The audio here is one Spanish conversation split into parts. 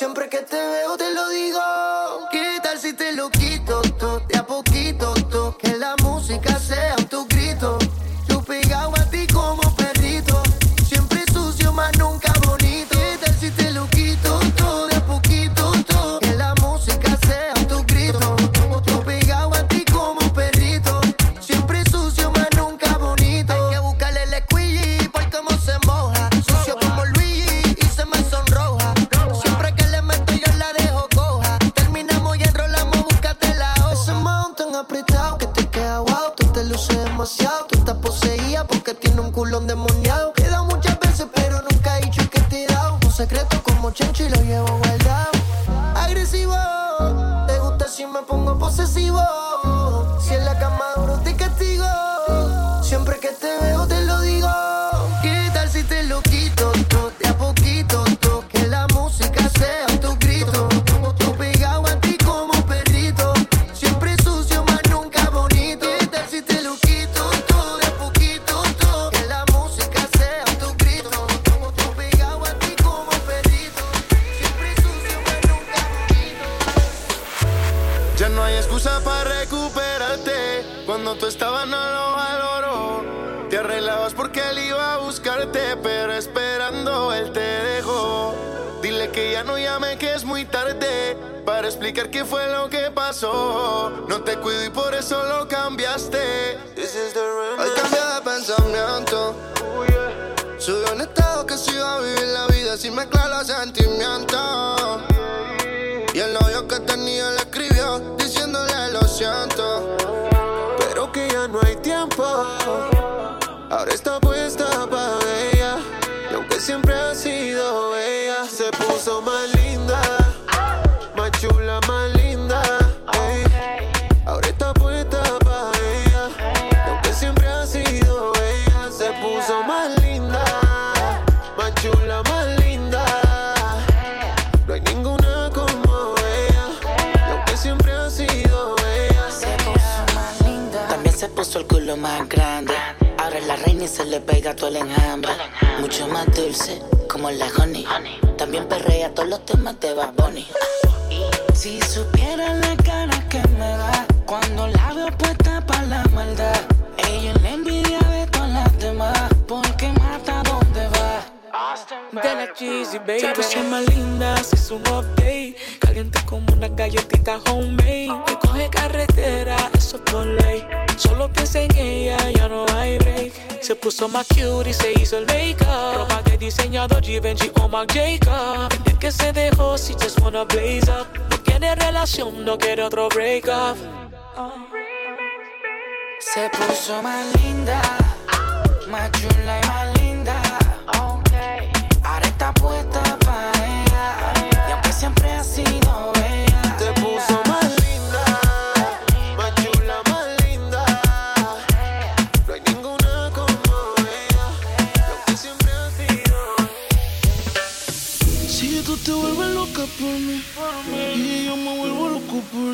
Siempre que te veo te lo digo. Demoniado. He muchas veces, pero nunca he dicho que te he dado. Un secreto como Chencho y lo llevo guardado. Agresivo, te gusta si me pongo posesivo. Si en la cama duro te castigo. Siempre que te veo te lo digo. Subió un estado que se iba a vivir la vida sin mezclar los sentimientos. Y el novio que tenía le escribió diciéndole lo siento. Pero que ya no hay tiempo. Ahora está puesta culo más grande. Ahora es la reina y se le pega todo el enjambre. Mucho más dulce, como la honey. También perrea todos los temas de Bad Bunny. Si supieran la cara que me da cuando la veo puesta para la maldad. Ella es la envidia de todas las demás, porque mata donde va. De la cheesy, baby. Puso más linda, hizo un update. Caliente como una galletita homemade. Que coge carretera, eso es por ley. Solo piensa en ella, ya no hay break. Se puso más cute y se hizo el make-up. Ropa de diseñador Givenchy o Marc Jacob. Desde que se dejó, she just wanna blaze up. No quiere relación, no quiere otro break up. Se puso más linda, más chula y más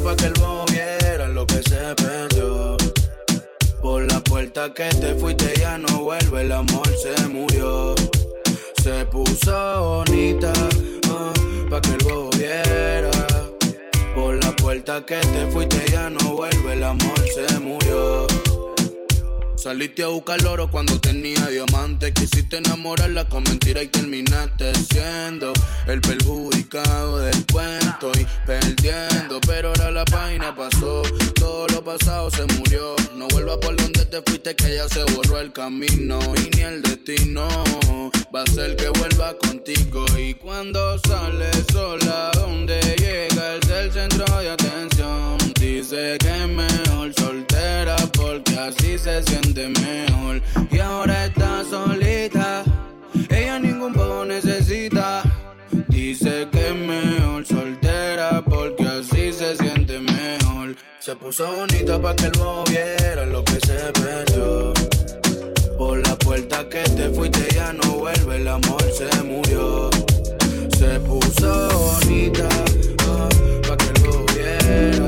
Pa' que el bobo viera lo que se perdió. Por la puerta que te fuiste ya no vuelve, el amor se murió. Se puso bonita ah, pa' que el bobo viera puerta que te fuiste ya no vuelve, el amor se murió. Saliste a buscar oro cuando tenía diamante. Quisiste enamorarla con mentira y terminaste siendo el perjudicado del cuento y perdiendo. Pero ahora la página pasó, todo lo pasado se murió. No vuelva por donde te fuiste, que ya se borró el camino y ni el destino va a ser que vuelva contigo. Y cuando sale sola, donde llega es el centro de atención. Dice que es mejor soltera porque así se siente mejor. Y ahora está solita, ella ningún poco necesita. Dice que es mejor soltera porque así se siente mejor. Se puso bonita para que el viera lo que se perdió. Por la puerta que te fuiste ya no vuelve, el amor se murió. Se puso bonita ah, para que el viera.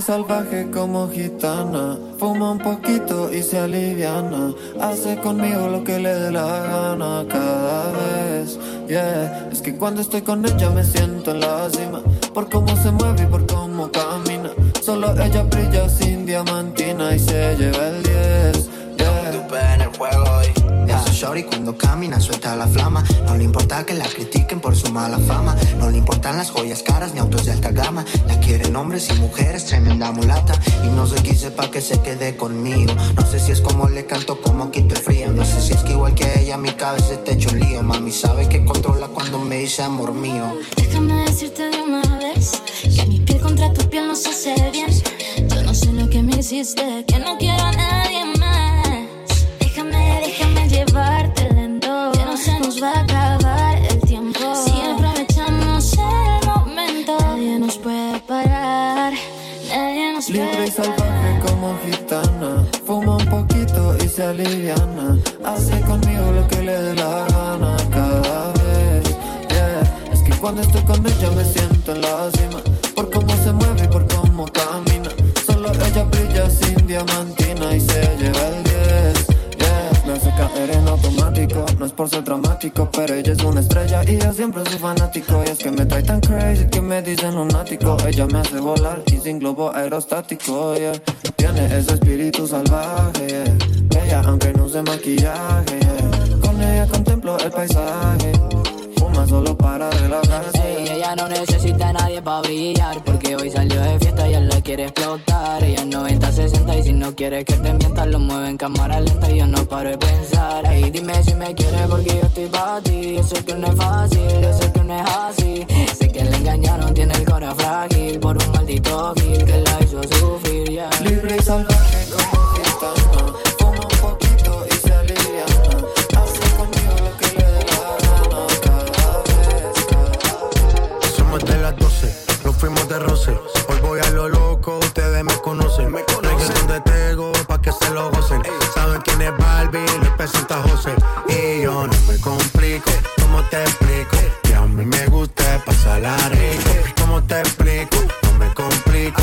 Salvaje como gitana. Fuma un poquito y se aliviana. Hace conmigo lo que le dé la gana cada vez. Yeah, es que cuando estoy con ella me siento en la cima. Por cómo se mueve y por cómo camina. Solo ella brilla sin diamantina y se lleva el 10. Yeah. el juego shorty cuando camina suelta la flama. No le importa que la critiquen por su mala fama. No le importan las joyas caras ni autos de alta gama. La quieren hombres y mujeres, tremenda mulata. Y no sé qué pa' que se quede conmigo. No sé si es como le canto, como quito el frío. No sé si es que igual que ella mi cabeza está hecho un lío. Mami sabe que controla cuando me dice amor mío. Déjame decirte de una vez que mi piel contra tu piel no se hace bien. Yo no sé lo que me hiciste, que no quiero a se aliviana. Hace conmigo lo que le dé la gana cada vez. Yeah. Es que cuando estoy con ella me siento en la. Es por ser dramático, pero ella es una estrella y yo siempre soy fanático. Y es que me trae tan crazy que me dicen lunático. Ella me hace volar y sin globo aerostático, yeah. Tiene ese espíritu salvaje. Ella aunque no use maquillaje. Con ella contemplo el paisaje solo para relajarse. Ella no necesita a nadie para brillar, porque hoy salió de fiesta y él la quiere explotar. Ella es 90, 60 y si no quiere que te mientas, lo mueve en cámara lenta y yo no paro de pensar. Ey, dime si me quieres porque yo estoy para ti. Yo sé que no es fácil, yo sé que no es así. Sé que le engañaron, tiene el corazón frágil por un maldito gil que la hizo sufrir. Yeah. Libre y salvaje Saben quién es Barbie, les presenta José. Y yo no me complico, ¿cómo te explico? Que a mí me gusta pasarla rico. ¿Cómo te explico? No me complico.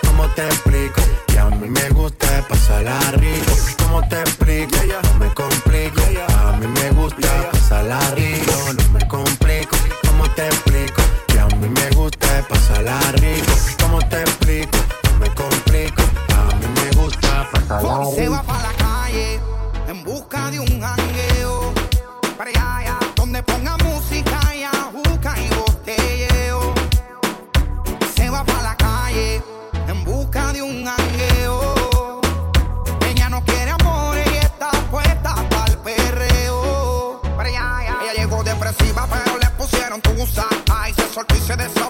¿cómo te explico? Que a mí me gusta pasarla rico. ¿Cómo te explico? No me complico. A mí me gusta pasarla rico. No me complico. ¿Cómo te explico? Que a mí me gusta pasarla rico. ¿Cómo te explico? No me complico. A mí me gusta pasarla rico. Se va para la calle en busca de un jangueo. Para allá, allá, donde ponga música se soltó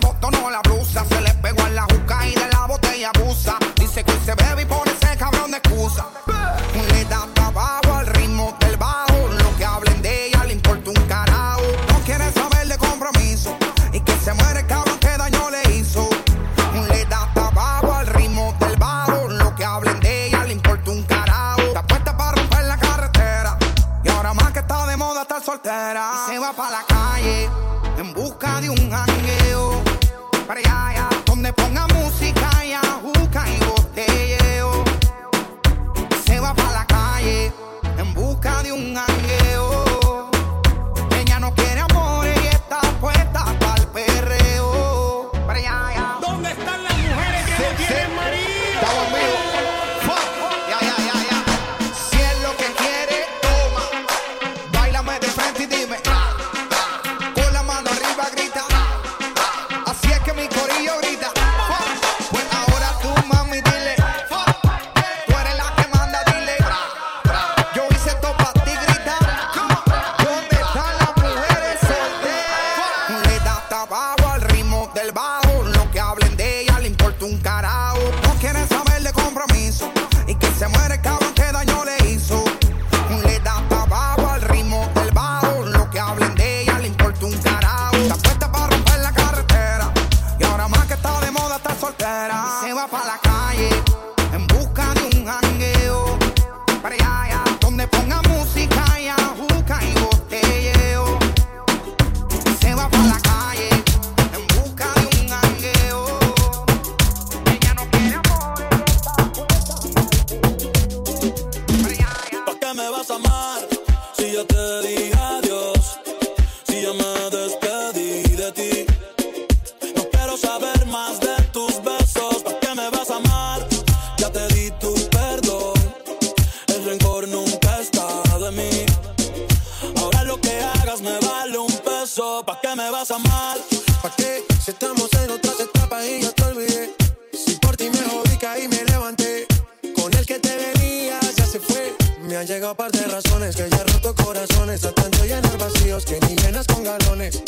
me vale un peso. ¿Para qué me vas a amar? ¿Pa' qué? Si estamos en otras etapas y ya te olvidé. Si por ti me jodí, caí, me levanté. Con el que te venías ya se fue. Me han llegado par de razones que ya roto corazones. A tanto llenar vacíos que ni llenas con galones.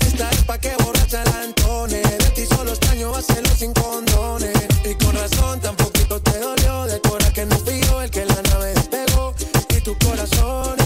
Esta es pa' que borracha la entone. De ti solo extraño hacerlo sin condones. Y con razón tan poquito te dolió. De cora que no fui el que la nave despegó. Y tu corazón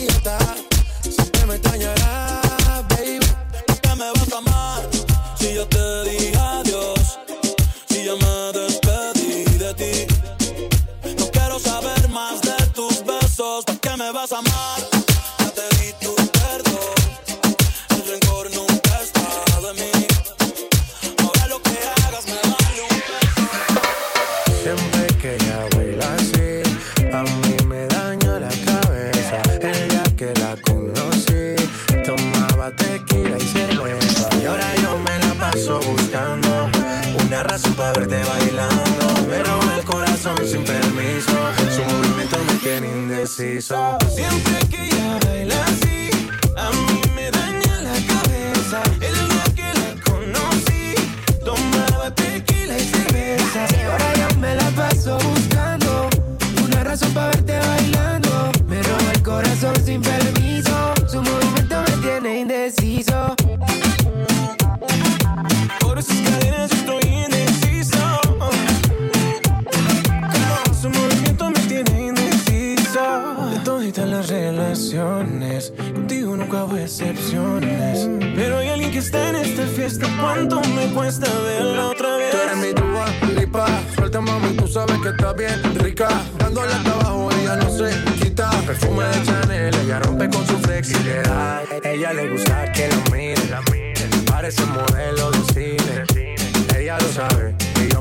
para verte bailando. Pero el corazón sin permiso, su movimiento me tiene indeciso. Siempre que ella baila así, a mí me daña la cabeza. El día que la conocí, tomaba tequila y cerveza. Y ahora yo me la paso buscando una razón para verte bailando. evitar Pero hay alguien que está en esta fiesta. ¿Cuánto me cuesta verla otra vez? Tú eres mi tuba, lipa. Suelta, mami, tú sabes que está bien rica. Dándole hasta abajo, ella no se quita. Perfume de Chanel, ella rompe con su flexibilidad. Ella le gusta que la mire. Parece modelo de cine. Ella lo sabe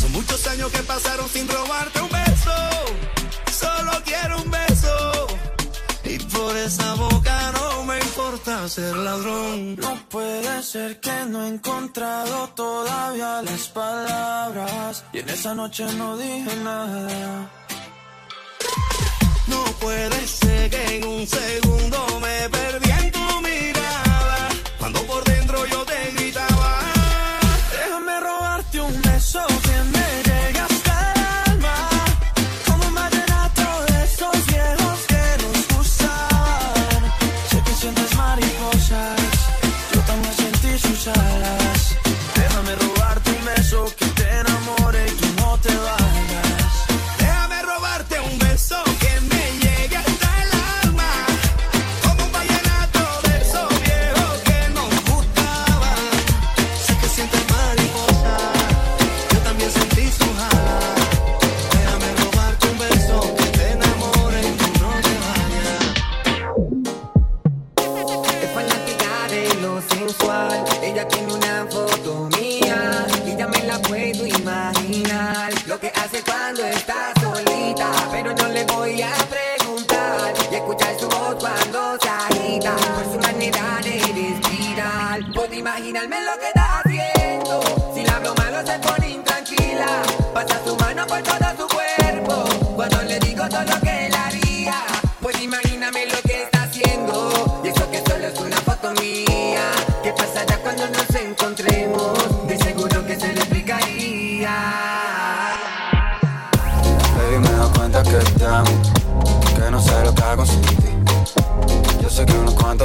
Son muchos años que pasaron sin robarte un beso. Solo quiero un beso. Y por esa boca no me importa ser ladrón. No puede ser que no he encontrado todavía las palabras. Y en esa noche no dije nada. Escuchar su voz cuando se agita. Por su manera de respirar. Puedo imaginarme lo que está haciendo. Si la hablo malo se pone intranquila. Pasa su mano por todo su cuerpo. Cuando le digo todo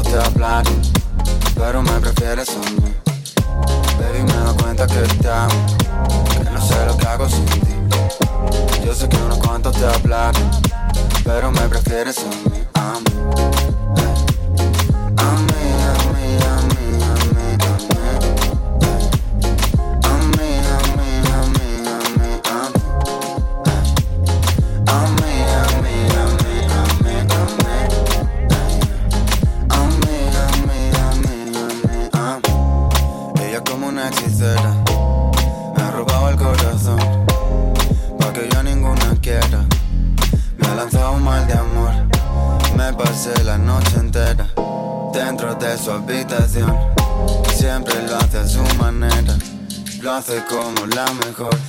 te hablan, pero me prefieres a mí. Baby, me doy cuenta que te amo, que no sé lo que hago sin ti. Yo sé que unos cuantos te hablan, pero me prefieres a mí. Hace como la mejor.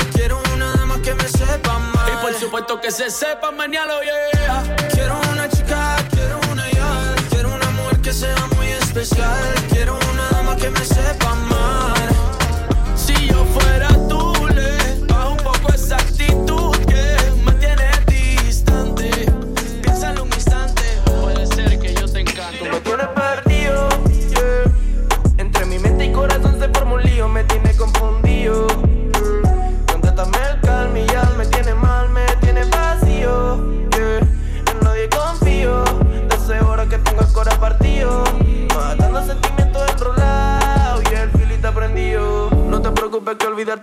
supuesto que se sepa mañana, yeah. Quiero una chica, quiero una ya, quiero una mujer que sea muy especial, quiero una dama que me sepa mal. Si yo fuera tú, le bajo un poco esa actitud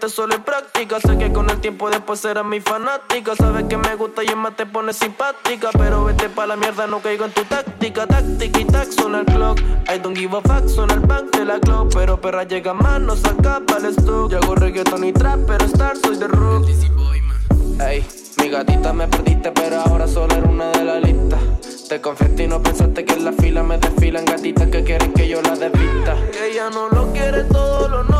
solo es práctica. Sé que con el tiempo después serás mi fanática. Sabes que me gusta y en más te pone simpática. Pero vete pa' la mierda, no caigo en tu táctica. Táctica y tac, suena el clock. I don't give a fuck, suena el bank de la club. Pero perra llega más, no saca pa'l stock. Yo hago reggaeton y trap, pero star soy de rock. Ey, mi gatita me perdiste, pero ahora solo era una de la lista. Te confesé y no pensaste que en la fila me desfilan gatitas que quieren que yo la desvista. Que ella no lo quiere, todo lo nota.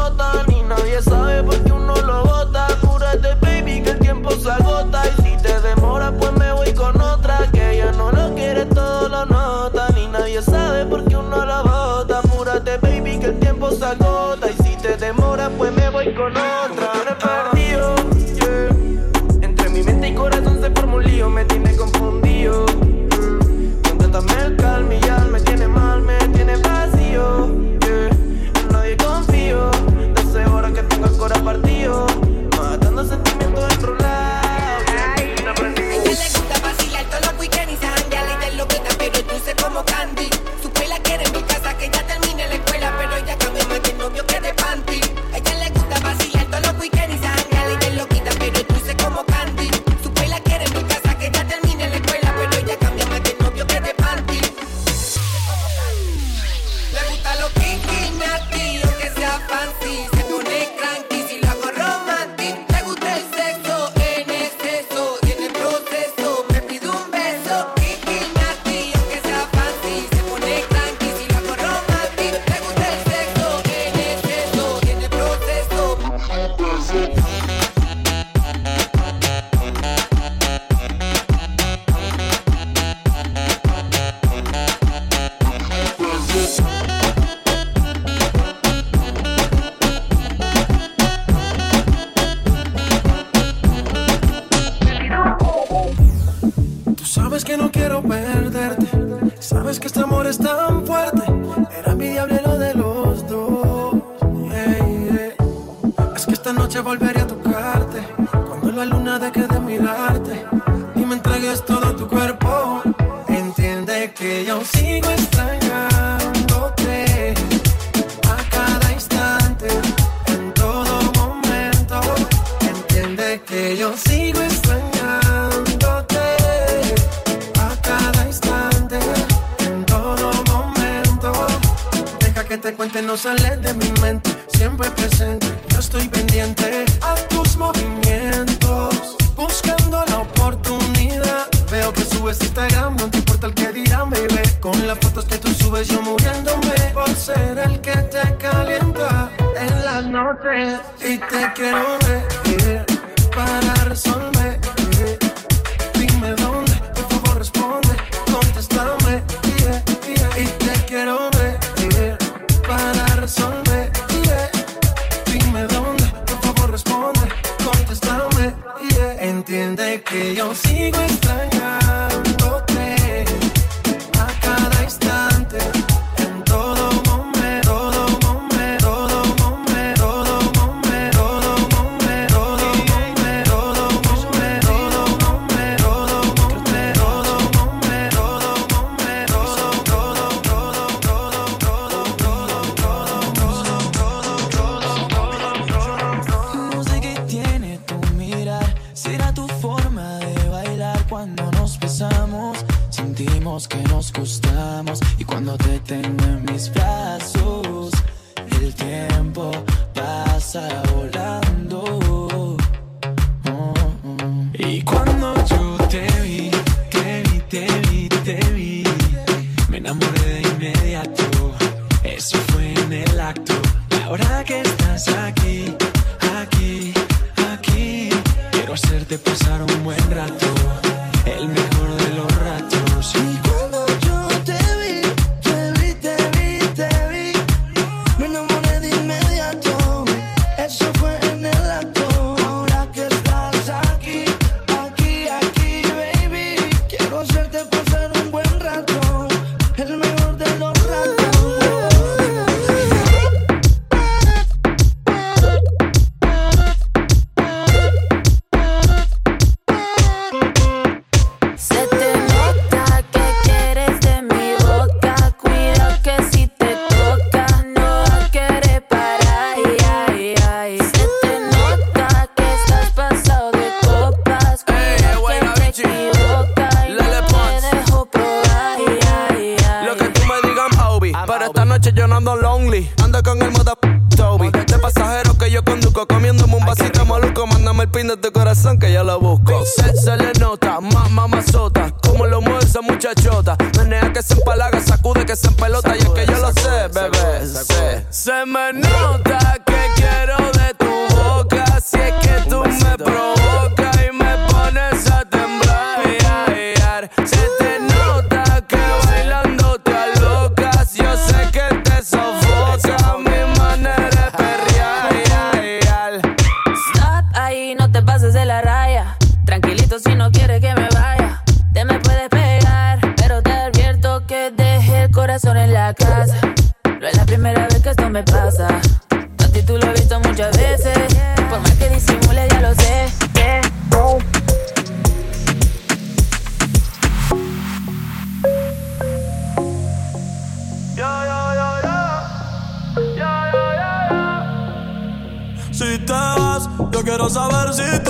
Nadie sabe por qué uno lo bota. Apúrate, baby, que el tiempo se agota. Y si te demora, pues me voy con otra. Que ella no lo quiere, todo lo nota. Ni nadie sabe por qué uno lo bota. Apúrate, baby, que el tiempo se agota. Y si te demora, pues me voy con otra. Sabes que no quiero perderte. Sabes que este amor es tan fuerte. Yo no ando lonely. Ando con el moda Toby. De pasajero que yo conduzco. Comiéndome un vasito maluco. Mándame el pin de tu corazón que yo lo busco. Se, se le nota, más mamazota. Como lo mueve esa muchachota. Menea que se empalaga, sacude que se empelota. Y es que yo lo sé, bebé. sé. Se me nota yo quiero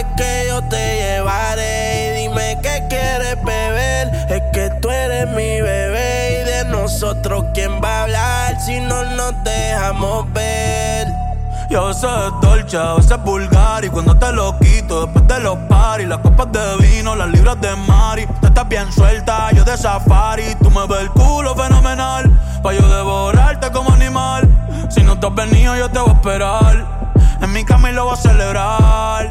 sabes que yo te llevaré. Y dime qué quieres beber. Es que tú eres mi bebé. Y de nosotros, ¿quién va a hablar si no nos dejamos ver? Y a veces es dolce, a veces es vulgar Y cuando te lo quito después de los paris Las copas de vino, las libras de mari Tú estás bien suelta, yo de safari Tú me ves el culo fenomenal Pa' yo devorarte como animal Si no te has venido yo te voy a esperar En mi cama y lo voy a celebrar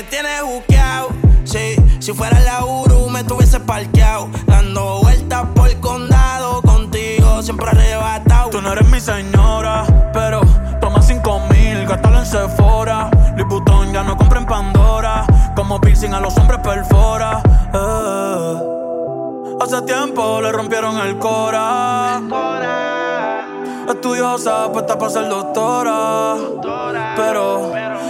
me tienes buqueado. Sí, si fuera la Uru, me tuviese parqueado. Dando vueltas por el condado, contigo siempre arrebatado. Tú no eres mi señora, pero toma cinco mil, gástalo en Sephora. Louis ya no compra en Pandora. Como piercing a los hombres perfora. Eh. Hace tiempo le rompieron el cora. Estudiosa, puesta para ser doctora. Pero